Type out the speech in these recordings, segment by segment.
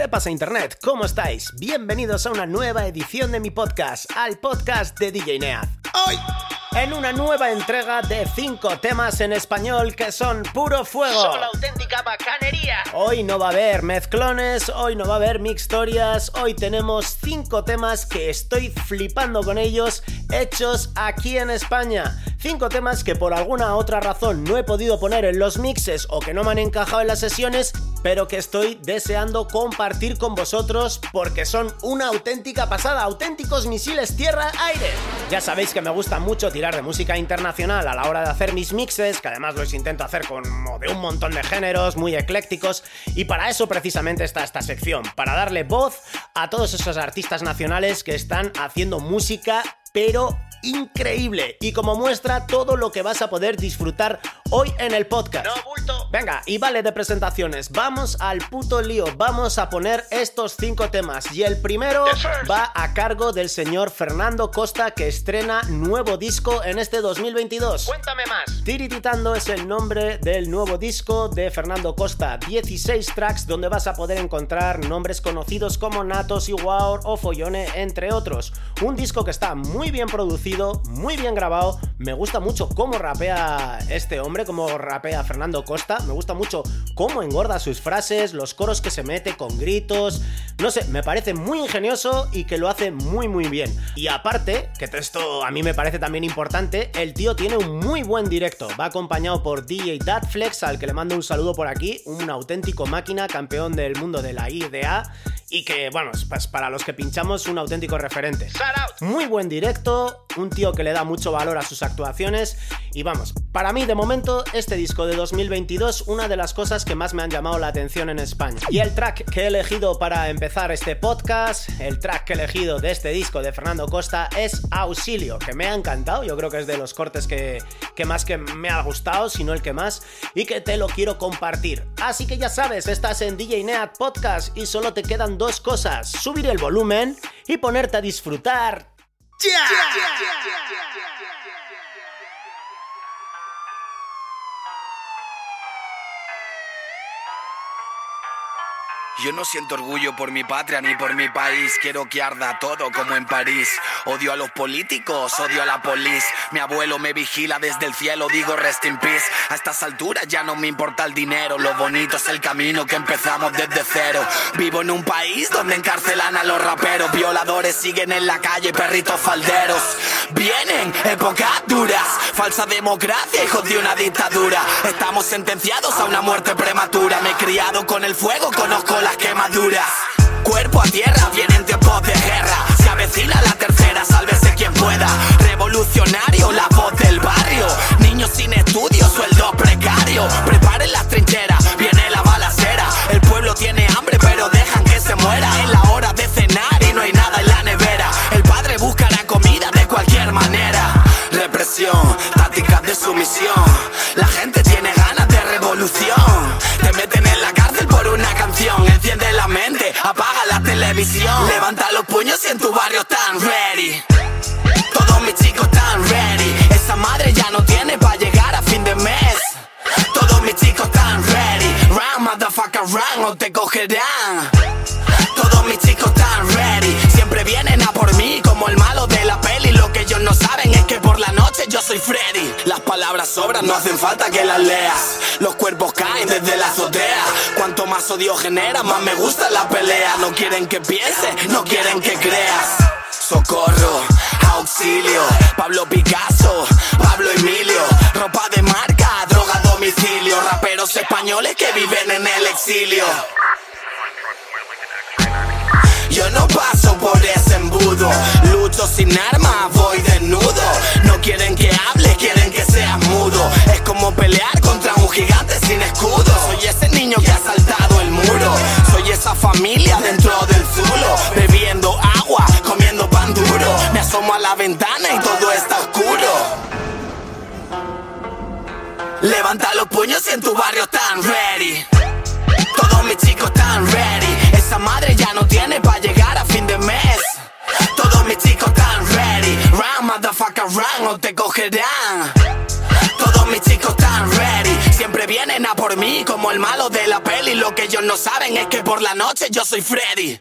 ¿Qué pasa Internet? ¿Cómo estáis? Bienvenidos a una nueva edición de mi podcast, al podcast de DJ Neaz. Hoy en una nueva entrega de 5 temas en español que son puro fuego. Son la auténtica bacanería. Hoy no va a haber mezclones, hoy no va a haber mixtorias, hoy tenemos 5 temas que estoy flipando con ellos, hechos aquí en España. 5 temas que por alguna otra razón no he podido poner en los mixes o que no me han encajado en las sesiones, pero que estoy deseando compartir con vosotros porque son una auténtica pasada, auténticos misiles tierra-aire. Ya sabéis que me gusta mucho tirar de música internacional a la hora de hacer mis mixes, que además los intento hacer con de un montón de géneros muy eclécticos, y para eso precisamente está esta sección, para darle voz a todos esos artistas nacionales que están haciendo música pero increíble y como muestra todo lo que vas a poder disfrutar hoy en el podcast. Venga, y vale de presentaciones, vamos al puto lío, vamos a poner estos cinco temas. Y el primero va a cargo del señor Fernando Costa que estrena nuevo disco en este 2022. Cuéntame más. Tirititando es el nombre del nuevo disco de Fernando Costa, 16 tracks donde vas a poder encontrar nombres conocidos como Natos y Wow o Follone entre otros. Un disco que está muy bien producido, muy bien grabado, me gusta mucho cómo rapea este hombre, cómo rapea Fernando Costa, me gusta mucho cómo engorda sus frases, los coros que se mete con gritos. No sé, me parece muy ingenioso y que lo hace muy muy bien. Y aparte, que esto a mí me parece también importante, el tío tiene un muy buen directo. Va acompañado por DJ Datflex, al que le mando un saludo por aquí, un auténtico máquina, campeón del mundo de la IDA y que, bueno, pues para los que pinchamos, un auténtico referente. Muy buen directo, un tío que le da mucho valor a sus actuaciones y vamos, para mí de momento este disco de 2022 una de las cosas que más me han llamado la atención en España. Y el track que he elegido para empezar este podcast, el track que he elegido de este disco de Fernando Costa es Auxilio, que me ha encantado, yo creo que es de los cortes que, que más que me ha gustado, si no el que más, y que te lo quiero compartir. Así que ya sabes, estás en DJ Neat Podcast y solo te quedan dos cosas, subir el volumen y ponerte a disfrutar. Yo no siento orgullo por mi patria ni por mi país. Quiero que arda todo como en París. Odio a los políticos, odio a la polis. Mi abuelo me vigila desde el cielo, digo rest in peace. A estas alturas ya no me importa el dinero. Lo bonito es el camino que empezamos desde cero. Vivo en un país donde encarcelan a los raperos. Violadores siguen en la calle, perritos falderos. Vienen épocas duras, falsa democracia, hijos de una dictadura. Estamos sentenciados a una muerte prematura. Me he criado con el fuego, conozco las quemaduras. Cuerpo a tierra, vienen tiempos de guerra. Se avecina la tercera, sálvese quien pueda. Revolucionario, la voz del barrio. Niños sin estudios, sueldo precario. Preparen las trincheras, viene la balacera. El pueblo tiene hambre, pero dejan que se muera. Es la hora de cenar y no hay nada en la nevera. El padre busca la comida de cualquier manera. Represión, tácticas de sumisión. La apaga la televisión. Levanta los puños y en tu barrio están ready. Todos mis chicos están ready. Esa madre ya no tiene para llegar a fin de mes. Todos mis chicos están ready. Run, motherfucker, run o te cogerán. Todos mis chicos están ready. Siempre vienen a por mí como el malo de la peli. Lo que ellos no saben es que por la noche yo soy Freddy. Las palabras sobran, no hacen falta que las leas. Los cuerpos caen desde la azotea. Más odio genera, más me gusta la pelea. No quieren que piense, no quieren que creas. Socorro, auxilio, Pablo Picasso, Pablo Emilio, ropa de marca, droga a domicilio, raperos españoles que viven en el exilio. Yo no paso por ese embudo, lucho sin armas, en tu barrio están ready. Todos mis chicos están ready. Esa madre ya no tiene para llegar a fin de mes. Todos mis chicos están ready. Run, motherfucker, run o te cogerán. Todos mis chicos están ready. Siempre vienen a por mí como el malo de la peli. Lo que ellos no saben es que por la noche yo soy Freddy.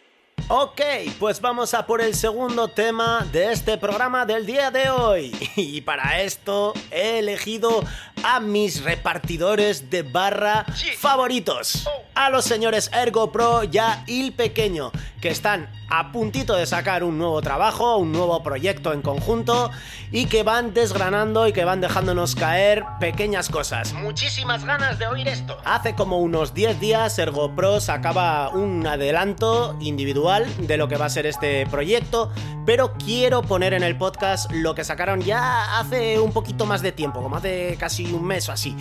Ok, pues vamos a por el segundo tema de este programa del día de hoy. Y para esto he elegido a mis repartidores de barra favoritos. A los señores Ergo Pro y a Il Pequeño, que están a puntito de sacar un nuevo trabajo, un nuevo proyecto en conjunto y que van desgranando y que van dejándonos caer pequeñas cosas. Muchísimas ganas de oír esto. Hace como unos 10 días Ergo Pro sacaba un adelanto individual de lo que va a ser este proyecto, pero quiero poner en el podcast lo que sacaron ya hace un poquito más de tiempo, como hace casi un mes o así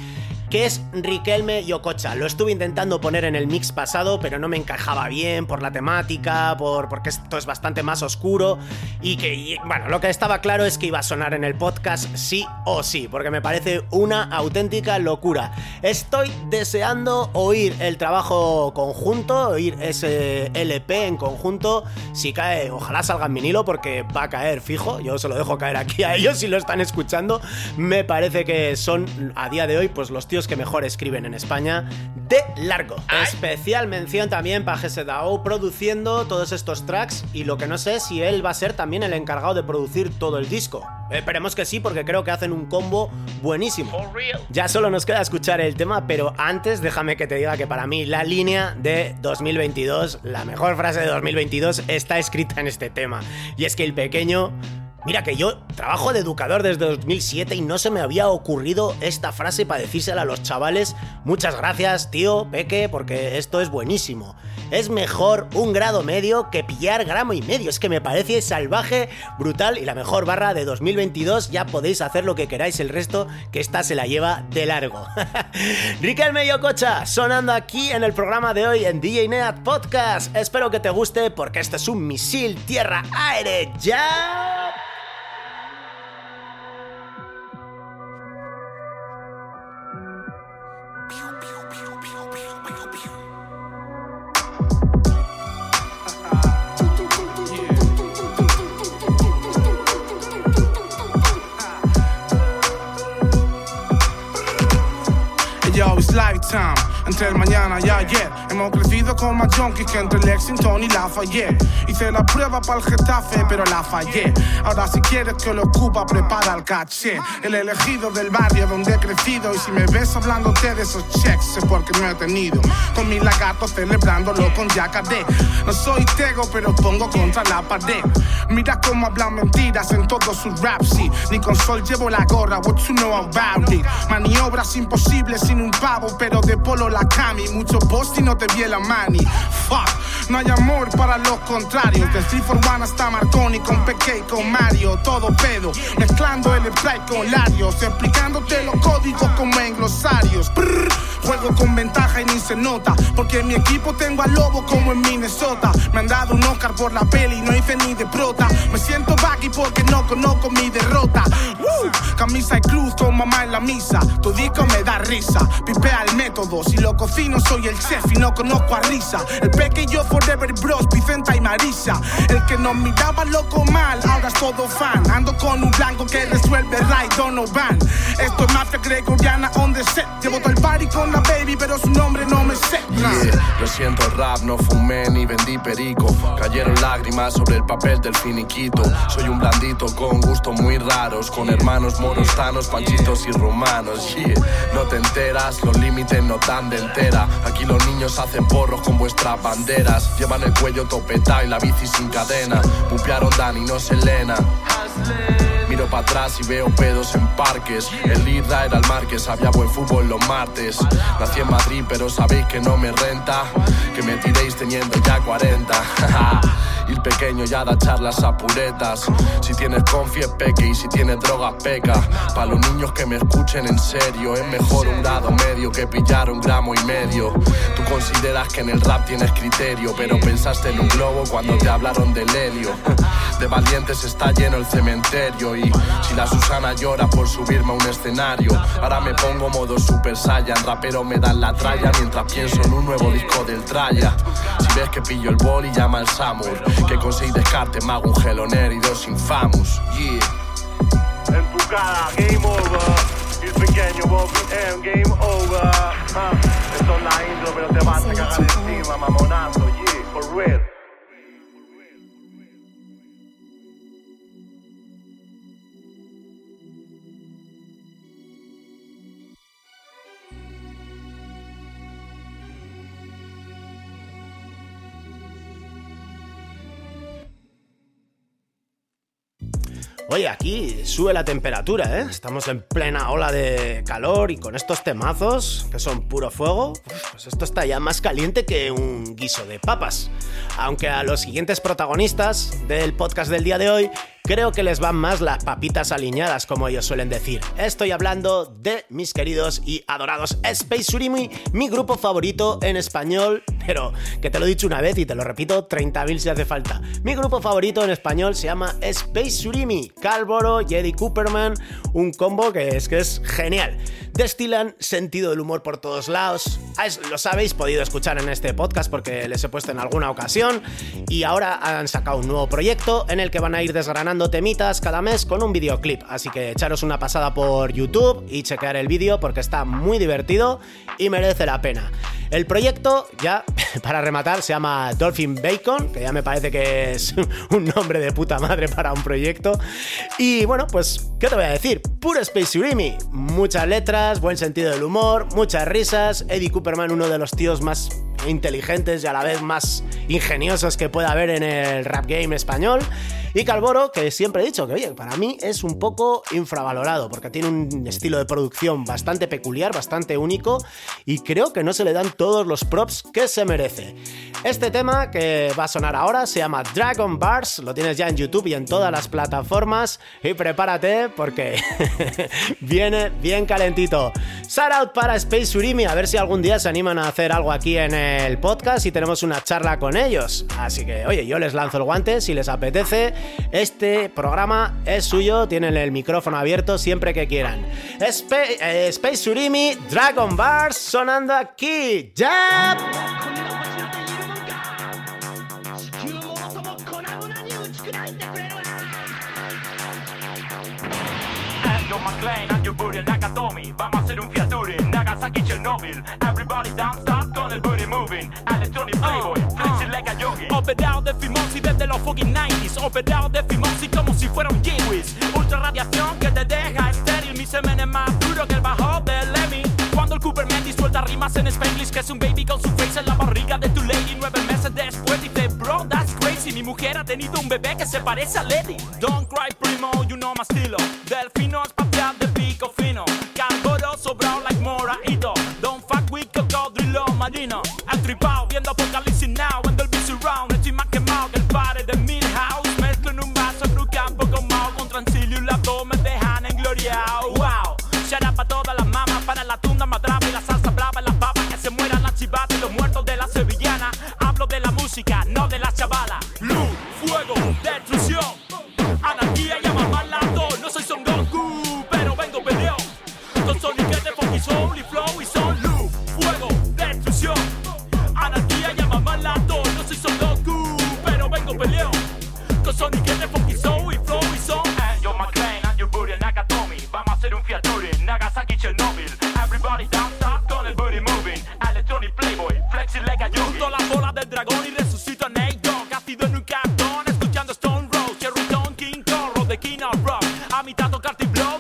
que es Riquelme y Ococha. Lo estuve intentando poner en el mix pasado, pero no me encajaba bien por la temática, por, porque esto es bastante más oscuro y que, bueno, lo que estaba claro es que iba a sonar en el podcast sí o sí, porque me parece una auténtica locura. Estoy deseando oír el trabajo conjunto, oír ese LP en conjunto. Si cae, ojalá salga en vinilo, porque va a caer fijo. Yo se lo dejo caer aquí a ellos si lo están escuchando. Me parece que son a día de hoy, pues los tíos que mejor escriben en España de largo. Especial mención también para GSDAO produciendo todos estos tracks y lo que no sé si él va a ser también el encargado de producir todo el disco. Esperemos que sí porque creo que hacen un combo buenísimo. Ya solo nos queda escuchar el tema, pero antes déjame que te diga que para mí la línea de 2022, la mejor frase de 2022 está escrita en este tema. Y es que el pequeño Mira que yo trabajo de educador desde 2007 y no se me había ocurrido esta frase para decírsela a los chavales. Muchas gracias, tío, Peque, porque esto es buenísimo. Es mejor un grado medio que pillar gramo y medio. Es que me parece salvaje, brutal y la mejor barra de 2022. Ya podéis hacer lo que queráis el resto, que esta se la lleva de largo. Riquelme y Ococha, sonando aquí en el programa de hoy en DJ Neat Podcast. Espero que te guste porque este es un misil tierra-aire. ¡Ya! Lifetime. Entre el mañana y ayer hemos crecido con más junkies que entre Lexington y Lafayette. Hice la prueba para el Getafe, pero la fallé. Ahora, si quieres que lo ocupa, prepara el caché. El elegido del barrio donde he crecido. Y si me ves hablándote de esos checks, es porque no he tenido. Con mis lagartos celebrándolo con Yacadé. No soy tego, pero pongo contra la pared. Mira cómo hablan mentiras en todos sus raps. Ni con sol llevo la gorra, what you know about it. Maniobras imposibles sin un pavo, pero de polo la cami. Mucho post y no te vi la mani. Fuck, no hay amor para los contrarios. De 3 for 1 hasta Marconi con Peque y con Mario. Todo pedo, mezclando el spray con Larios. Explicándote los códigos como en glosarios. Juego con ventaja y ni se nota. Porque en mi equipo tengo al lobo como en Minnesota. Me han dado un Oscar por la peli, no hice ni de prota. Me siento baggy porque no conozco mi derrota. Camisa y cruz con mamá en la misa. Tu disco me da risa. Pipea el método. Si lo cocino, soy el chef y no conozco a risa. El peque y yo forever bros, Vicenta y Marisa. El que nos miraba loco mal, ahora es todo fan. Ando con un blanco que resuelve right, Donovan. Esto es mafia gregoriana on the set. Llevo todo el party con la baby, pero su nombre no me. Yeah, Lo siento rap, no fumé ni vendí perico. Cayeron lágrimas sobre el papel del finiquito. Soy un blandito con gustos muy raros Con hermanos moros, tanos, panchitos y romanos yeah. No te enteras, los límites no dan de entera. Aquí los niños hacen porros con vuestras banderas. Llevan el cuello topetado y la bici sin cadena. Pupearon Dani, no Selena Miro para atrás y veo pedos en parques. El Lira era el Marques, había buen fútbol los martes. Nací en Madrid, pero sabéis que no me renta. Que me tiréis teniendo ya 40. y el pequeño ya da charlas a puretas. Si tienes confi es peque y si tienes drogas peca. Para los niños que me escuchen en serio, es mejor un grado medio que pillar un gramo y medio. Tú consideras que en el rap tienes criterio, pero pensaste en un globo cuando te hablaron del helio. De valientes está lleno el cementerio y si la Susana llora por subirme a un escenario, ahora me pongo modo Super Saiyan, rapero me dan la tralla mientras pienso en un nuevo disco del Traya. Si ves que pillo el boli llama al Samur, que con seis descartes me hago un geloner y dos infamous. Yeah. en tu cara, game over. Y pequeño Bobby M, game over. Ah, esto es la intro, pero te vas a cagar encima, mamonazo, yeah, Oye, aquí sube la temperatura, ¿eh? Estamos en plena ola de calor y con estos temazos, que son puro fuego, pues esto está ya más caliente que un guiso de papas. Aunque a los siguientes protagonistas del podcast del día de hoy creo que les van más las papitas alineadas, como ellos suelen decir. Estoy hablando de mis queridos y adorados Space Surimi, mi grupo favorito en español, pero que te lo he dicho una vez y te lo repito 30.000 si hace falta. Mi grupo favorito en español se llama Space Surimi, Calvoro y Cooperman, un combo que es que es genial. Destilan sentido del humor por todos lados, los habéis podido escuchar en este podcast porque les he puesto en alguna ocasión y ahora han sacado un nuevo proyecto en el que van a ir desgranando temitas cada mes con un videoclip. Así que echaros una pasada por YouTube y chequear el vídeo porque está muy divertido y merece la pena. El proyecto, ya para rematar, se llama Dolphin Bacon, que ya me parece que es un nombre de puta madre para un proyecto. Y bueno, pues, ¿qué te voy a decir? Puro Space Urimi. Muchas letras, buen sentido del humor, muchas risas. Eddie Cooperman, uno de los tíos más inteligentes y a la vez más ingeniosos que pueda haber en el rap game español. Y Calvoro, que siempre he dicho que, oye, para mí es un poco infravalorado, porque tiene un estilo de producción bastante peculiar, bastante único, y creo que no se le dan todos los props que se merece. Este tema que va a sonar ahora se llama Dragon Bars, lo tienes ya en YouTube y en todas las plataformas, y prepárate porque viene bien calentito. Shout out para Space Urimi, a ver si algún día se animan a hacer algo aquí en el podcast y tenemos una charla con ellos. Así que, oye, yo les lanzo el guante si les apetece este programa es suyo, tienen el micrófono abierto siempre que quieran. Eh, Space Surimi, Dragon Bars sonando aquí. ¡Ya! Los fucking 90s. Operado de fimosis como si fuera un Kiwis. Ultra radiación que te deja estéril. Mi semen es más duro que el bajo del Lemmy. Cuando el Cooperman disuelta rimas en Spanglish, que es un baby con su face en la barriga de tu lady. Nueve meses después dice, bro, that's crazy. Mi mujer ha tenido un bebé que se parece a Lady. Don't cry, primo, you know my estilo. Delfino espacial de pico fino. Calvoro sobrado like moraito. Don't fuck with cocodrilo marino. Atripado viendo apocalipsis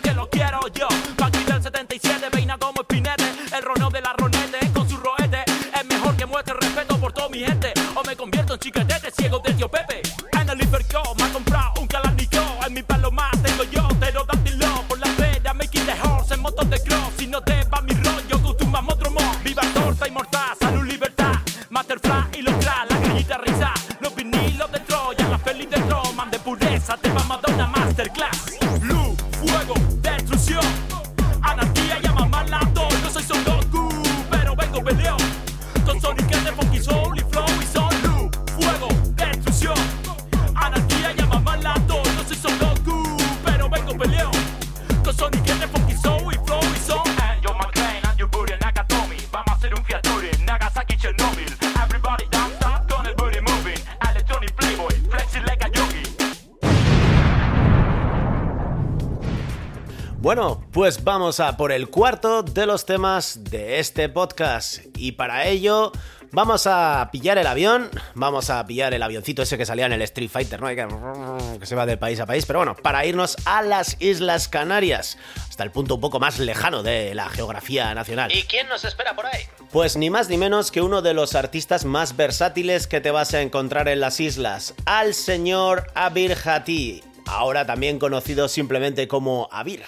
que lo quiero yo. Bueno, pues vamos a por el cuarto de los temas de este podcast. Y para ello vamos a pillar el avión, vamos a pillar el avioncito ese que salía en el Street Fighter, ¿no? Que, se va de país a país, pero bueno, para irnos a las Islas Canarias, hasta el punto un poco más lejano de la geografía nacional. ¿Y quién nos espera por ahí? Pues ni más ni menos que uno de los artistas más versátiles que te vas a encontrar en las islas, al señor Abir Hati, ahora también conocido simplemente como Abir.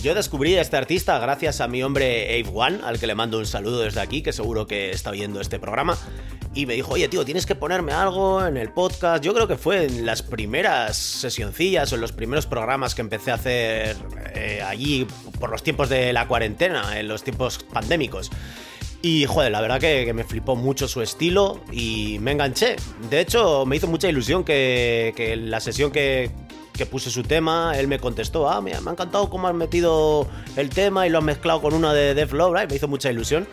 Yo descubrí a este artista gracias a mi hombre Ave One, al que le mando un saludo desde aquí, que seguro que está viendo este programa. Y me dijo, oye tío, tienes que ponerme algo en el podcast. Yo creo que fue en las primeras sesioncillas o en los primeros programas que empecé a hacer eh, allí por los tiempos de la cuarentena, en los tiempos pandémicos. Y joder, la verdad que, me flipó mucho su estilo y me enganché. De hecho, me hizo mucha ilusión que la sesión que, que puse su tema, él me contestó, ah, me, me, ha encantado cómo has metido el tema y lo has mezclado con una de Def Love, me hizo mucha ilusión.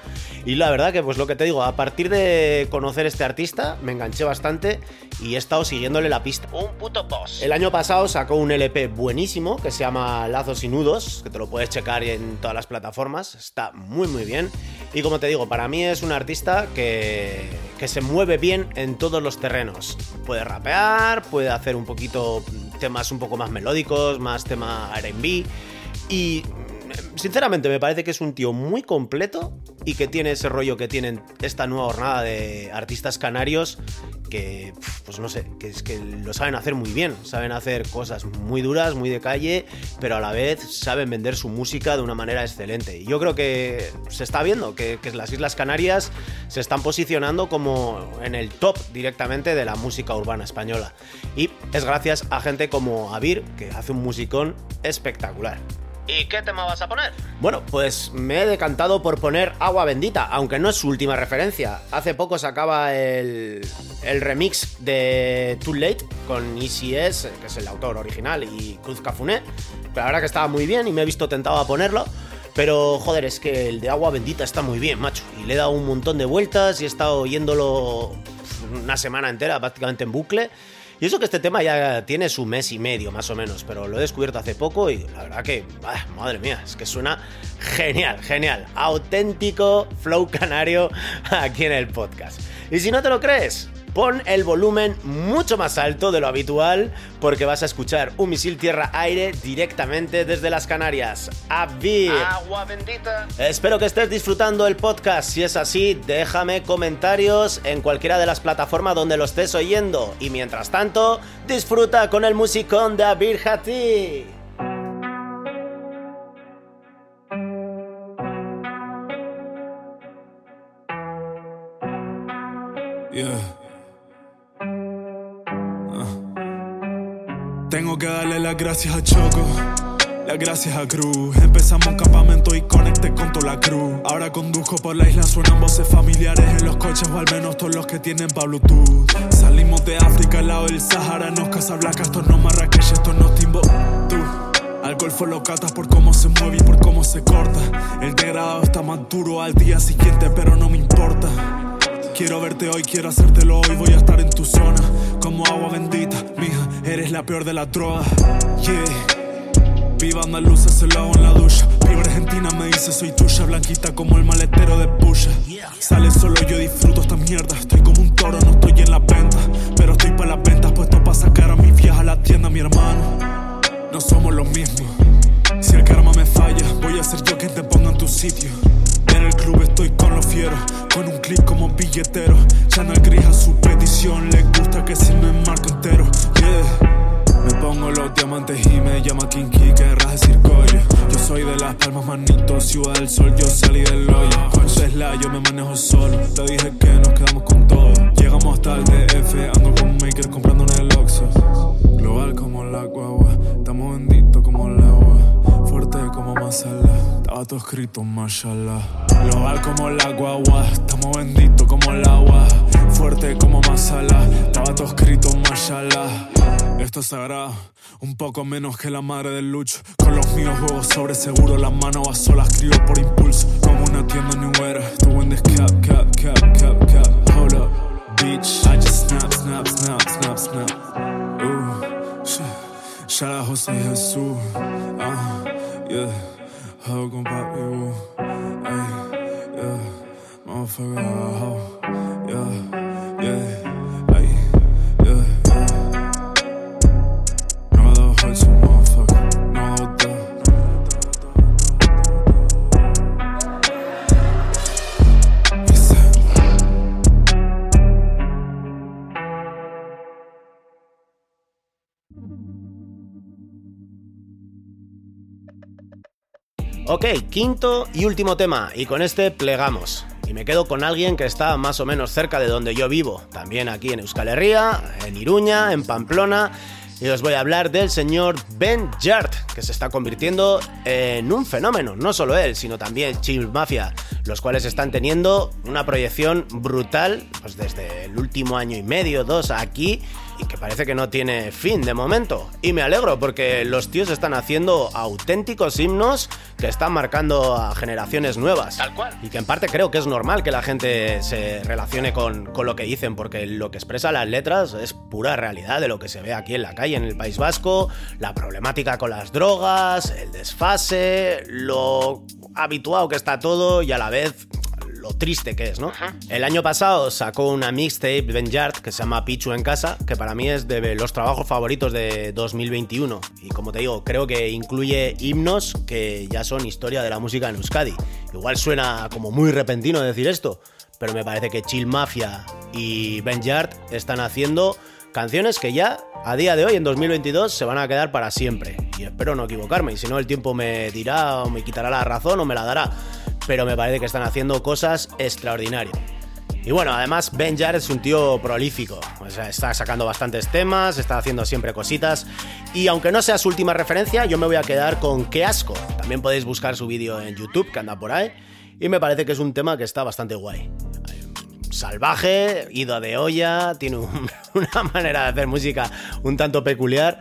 Y la verdad que, pues lo que te digo, a partir de conocer este artista, me enganché bastante y he estado siguiéndole la pista. Un puto boss. El año pasado sacó un LP buenísimo que se llama Lazos y Nudos, que te lo puedes checar en todas las plataformas, está muy muy bien. Y como te digo, para mí es un artista que, que se mueve bien en todos los terrenos. Puede rapear, puede hacer un poquito temas un poco más melódicos, más tema RB. Y sinceramente me parece que es un tío muy completo y que tiene ese rollo que tienen esta nueva jornada de artistas canarios que, pues no sé, que es que lo saben hacer muy bien, saben hacer cosas muy duras, muy de calle, pero a la vez saben vender su música de una manera excelente. Y yo creo que se está viendo que, que las Islas Canarias se están posicionando como en el top directamente de la música urbana española. Y es gracias a gente como Avir, que hace un musicón espectacular. ¿Y qué tema vas a poner? Bueno, pues me he decantado por poner Agua Bendita, aunque no es su última referencia. Hace poco sacaba el, el remix de Too Late con Easy S, que es el autor original, y Cruz Cafuné. La verdad que estaba muy bien y me he visto tentado a ponerlo. Pero joder, es que el de Agua Bendita está muy bien, macho. Y le he dado un montón de vueltas y he estado oyéndolo una semana entera, prácticamente en bucle. Y eso que este tema ya tiene su mes y medio, más o menos, pero lo he descubierto hace poco y la verdad que, madre mía, es que suena genial, genial. Auténtico flow canario aquí en el podcast. Y si no te lo crees, pon el volumen mucho más alto de lo habitual porque vas a escuchar un misil tierra-aire directamente desde las Canarias. ¡Avir! Agua bendita. Espero que estés disfrutando el podcast. Si es así, déjame comentarios en cualquiera de las plataformas donde lo estés oyendo. Y mientras tanto, disfruta con el musicón de Avir Hati. Las gracias a Choco, las gracias a Cruz. Empezamos un campamento y conecté con toda la cruz. Ahora conduzco por la isla, suenan voces familiares en los coches, o al menos todos los que tienen pa' Bluetooth. Salimos de África al lado del Sahara, nos Casablanca, esto no Marrakech, esto no Timbuktu. Al golfo lo catas por cómo se mueve y por cómo se corta. El degradado está más duro al día siguiente, pero no me importa. Quiero verte hoy, quiero hacértelo hoy, voy a estar en tu zona. Como agua bendita, mija, eres la peor de las drogas. Yeah. Viva andaluza, se lo hago en la ducha. Viva argentina, me dice soy tuya. Blanquita como el maletero de puya. Sale solo, yo disfruto esta mierda. Estoy como un toro, no estoy en la venta. Pero estoy para las ventas, puesto para sacar a mis viejas a la tienda, mi hermano. No somos los mismos. Si el karma me falla, voy a ser yo quien te ponga en tu sitio. En el club estoy con los fieros, con un clic como billetero. Ya no grija su petición, le gusta que se me marque entero. Yeah. Me pongo los diamantes y me llama Kinky, querrás decir coño. Yo soy de las palmas, manito, ciudad del sol, yo salí del hoyo. Con Tesla yo me manejo solo, te dije que nos quedamos con todo. Llegamos el DF, ando con Maker comprando en el Oxxo. Global como la guagua, estamos benditos como el agua. Fuerte como masala, estaba todo escrito, mashallah. Global como la guagua, estamos benditos como el agua. Fuerte como masala, estaba todo escrito, mashallah. Esto es sagrado, un poco menos que la madre del lucho. Con los míos juego sobre seguro, las manos a solas escribo por impulso. Como una tienda new era, tú en this cap, cap, cap, cap, cap. Hold up, bitch. I just snap, snap, snap, snap, snap. Ooh, shit. Shout out José Jesús. Ah, yeah. How con papi Wu. Ay, yeah. Motherfucker, Ok, quinto y último tema, y con este plegamos. Y me quedo con alguien que está más o menos cerca de donde yo vivo, también aquí en Euskal Herria, en Iruña, en Pamplona, y os voy a hablar del señor Ben Yard, que se está convirtiendo en un fenómeno, no solo él, sino también Chill Mafia, los cuales están teniendo una proyección brutal, pues desde el último año y medio, dos aquí, y que parece que no tiene fin de momento. Y me alegro porque los tíos están haciendo auténticos himnos que están marcando a generaciones nuevas. Tal cual. Y que en parte creo que es normal que la gente se relacione con, con lo que dicen, porque lo que expresa las letras es pura realidad de lo que se ve aquí en la calle, en el País Vasco, la problemática con las drogas, el desfase, lo habituado que está todo y a la vez lo triste que es, ¿no? El año pasado sacó una mixtape Ben Yard que se llama Pichu en casa, que para mí es de los trabajos favoritos de 2021. Y como te digo, creo que incluye himnos que ya son historia de la música en Euskadi. Igual suena como muy repentino decir esto, pero me parece que Chill Mafia y Ben Yard están haciendo canciones que ya a día de hoy, en 2022, se van a quedar para siempre. Y espero no equivocarme, y si no el tiempo me dirá o me quitará la razón o me la dará. Pero me parece que están haciendo cosas extraordinarias. Y bueno, además Ben es un tío prolífico, o sea, está sacando bastantes temas, está haciendo siempre cositas, y aunque no sea su última referencia, yo me voy a quedar con Qué asco. También podéis buscar su vídeo en YouTube, que anda por ahí, y me parece que es un tema que está bastante guay. Salvaje, ido de olla, tiene un- una manera de hacer música un tanto peculiar,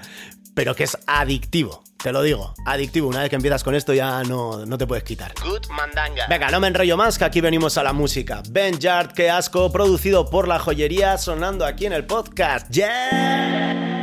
pero que es adictivo, te lo digo, adictivo. Una vez que empiezas con esto ya no, no te puedes quitar. Good Mandanga. Venga, no me enrollo más, que aquí venimos a la música. Ben Yard, qué asco, producido por La Joyería, sonando aquí en el podcast. ¡Yeah!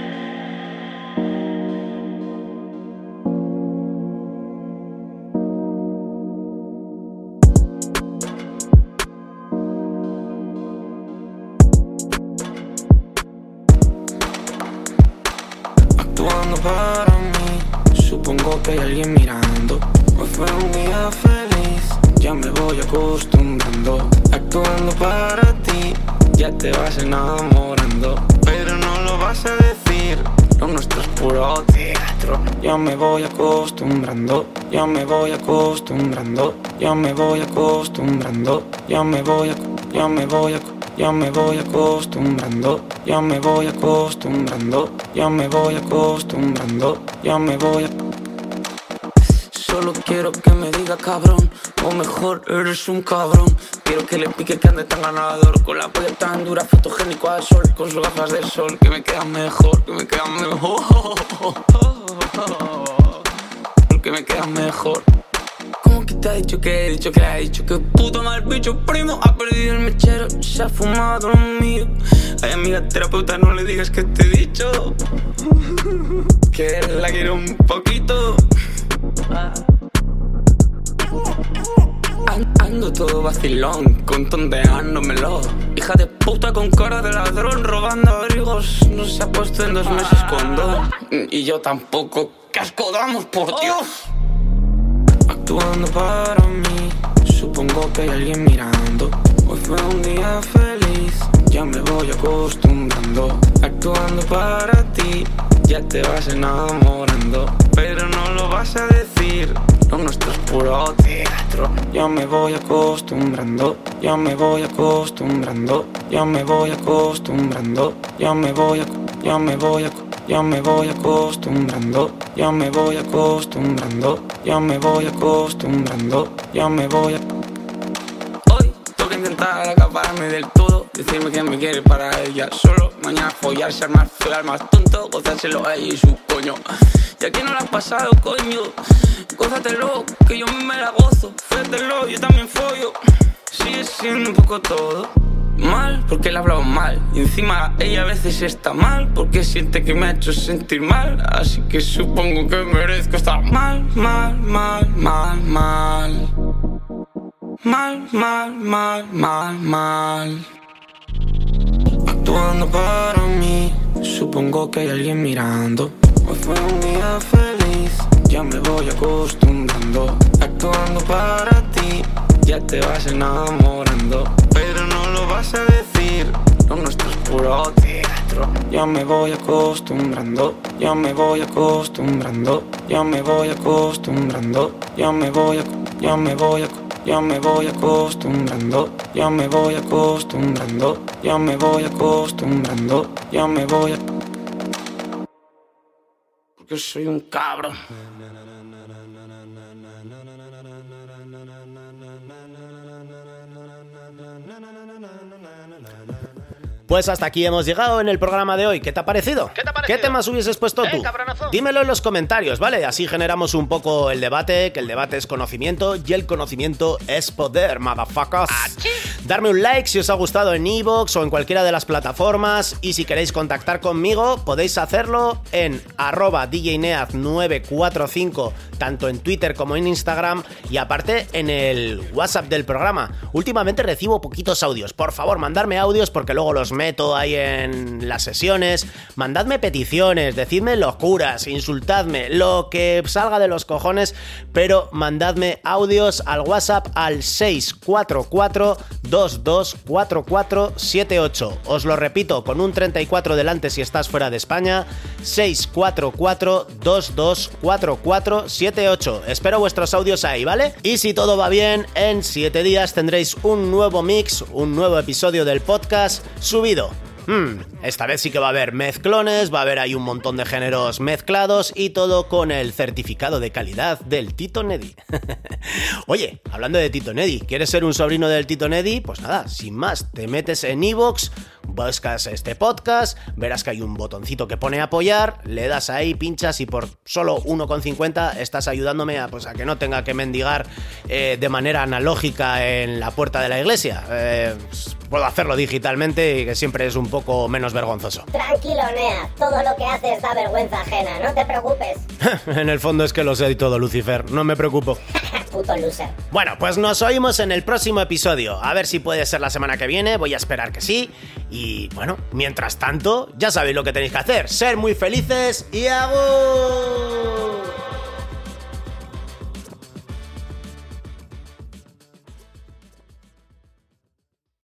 actuando para mí. Supongo que hay alguien mirando. Hoy fue un día feliz, ya me voy acostumbrando. Actuando para ti, ya te vas enamorando. Pero no lo vas a decir, lo nuestro es puro teatro. Ya me voy acostumbrando, ya me voy acostumbrando, ya me voy acostumbrando, ya me voy a, ya me voy a, ya me voy acostumbrando, ya me voy acostumbrando, ya me voy acostumbrando, ya me voy a... Quiero que me diga cabrón, o mejor eres un cabrón. Quiero que le pique que ande tan ganador, con la polla tan dura, fotogénico al sol, con sus gafas de sol, que me quedan mejor, que me quedan mejor. Que me quedan mejor. ¿Cómo que te ha dicho que he dicho que ha dicho que puto mal bicho primo ha perdido el mechero, se ha fumado lo mío? Ay amiga terapeuta no le digas que te he dicho que la quiero un poquito. An- Ando todo vacilón, con tonteándomelo. Hija de puta con cara de ladrón, robando abrigos. No se ha puesto en dos meses con dos. Y yo tampoco. ¡Qué asco damos, por Dios! Actuando para mí, supongo que hay alguien mirando. Hoy fue un día feliz, ya me voy acostumbrando. Actuando para ti, ya te vas enamorando. Pero no lo vas a decir, lo nuestro es puro teatro. Ya me voy acostumbrando, ya me voy acostumbrando, ya me voy acostumbrando, ya me voy ya me voy ya me voy acostumbrando, ya me voy acostumbrando, ya me voy acostumbrando, ya me voy. Hoy que intentar acaparme del todo, decirme que me quiere para ella solo. Mañana follar, ser más feo, al más tonto, gozárselo a ella y su coño. Y aquí no la has pasado, coño. Gózatelo, que yo me la gozo. Fételo, yo también follo. Sigue siendo un poco todo. mal porque le he hablado mal. Y encima ella a veces está mal porque siente que me ha hecho sentir mal. Así que supongo que merezco estar mal, mal, mal, mal, mal. Mal, mal, mal, mal, mal. Actuando para mí, supongo que hay alguien mirando. Hoy fue un día feliz, ya me voy acostumbrando. Actuando para ti, ya te vas enamorando. Pero no lo vas a decir, lo nuestro es puro teatro. Ya me voy acostumbrando, ya me voy acostumbrando, ya me voy acostumbrando, ya me voy, ya me voy acostumbrando. Ya me voy acostumbrando, ya me voy acostumbrando, ya me voy acostumbrando, ya me voy a... Porque soy un cabrón. Pues hasta aquí hemos llegado en el programa de hoy. ¿Qué te ha parecido? ¿Qué te ha parecido? temas hubieses puesto ¿Eh, tú? cabronazo? Dímelo en los comentarios, ¿vale? Así generamos un poco el debate, que el debate es conocimiento y el conocimiento es poder, motherfuckers. Darme un like si os ha gustado en Evox o en cualquiera de las plataformas y si queréis contactar conmigo podéis hacerlo en arroba djneaz945 tanto en Twitter como en Instagram y aparte en el WhatsApp del programa. Últimamente recibo poquitos audios. Por favor, mandadme audios porque luego los meto ahí en las sesiones. Mandadme peticiones, decidme locuras, insultadme, lo que salga de los cojones, pero mandadme audios al WhatsApp al 644 224478. Os lo repito, con un 34 delante si estás fuera de España, 644 224478. Espero vuestros audios ahí, ¿vale? Y si todo va bien, en 7 días tendréis un nuevo mix, un nuevo episodio del podcast. Hmm, esta vez sí que va a haber mezclones, va a haber ahí un montón de géneros mezclados y todo con el certificado de calidad del Tito Neddy. Oye, hablando de Tito Neddy, ¿quieres ser un sobrino del Tito Neddy? Pues nada, sin más, te metes en iVoox, buscas este podcast, verás que hay un botoncito que pone apoyar, le das ahí, pinchas y por solo 1,50 estás ayudándome a, pues, a que no tenga que mendigar eh, de manera analógica en la puerta de la iglesia. Eh, puedo hacerlo digitalmente y que siempre es un poco menos vergonzoso. Tranquilo, Nea. Todo lo que haces da vergüenza ajena. No te preocupes. en el fondo es que lo sé y todo, Lucifer, no me preocupo. Puto loser. Bueno, pues nos oímos en el próximo episodio. A ver si puede ser la semana que viene, voy a esperar que sí. Y bueno, mientras tanto, ya sabéis lo que tenéis que hacer. Ser muy felices y agur.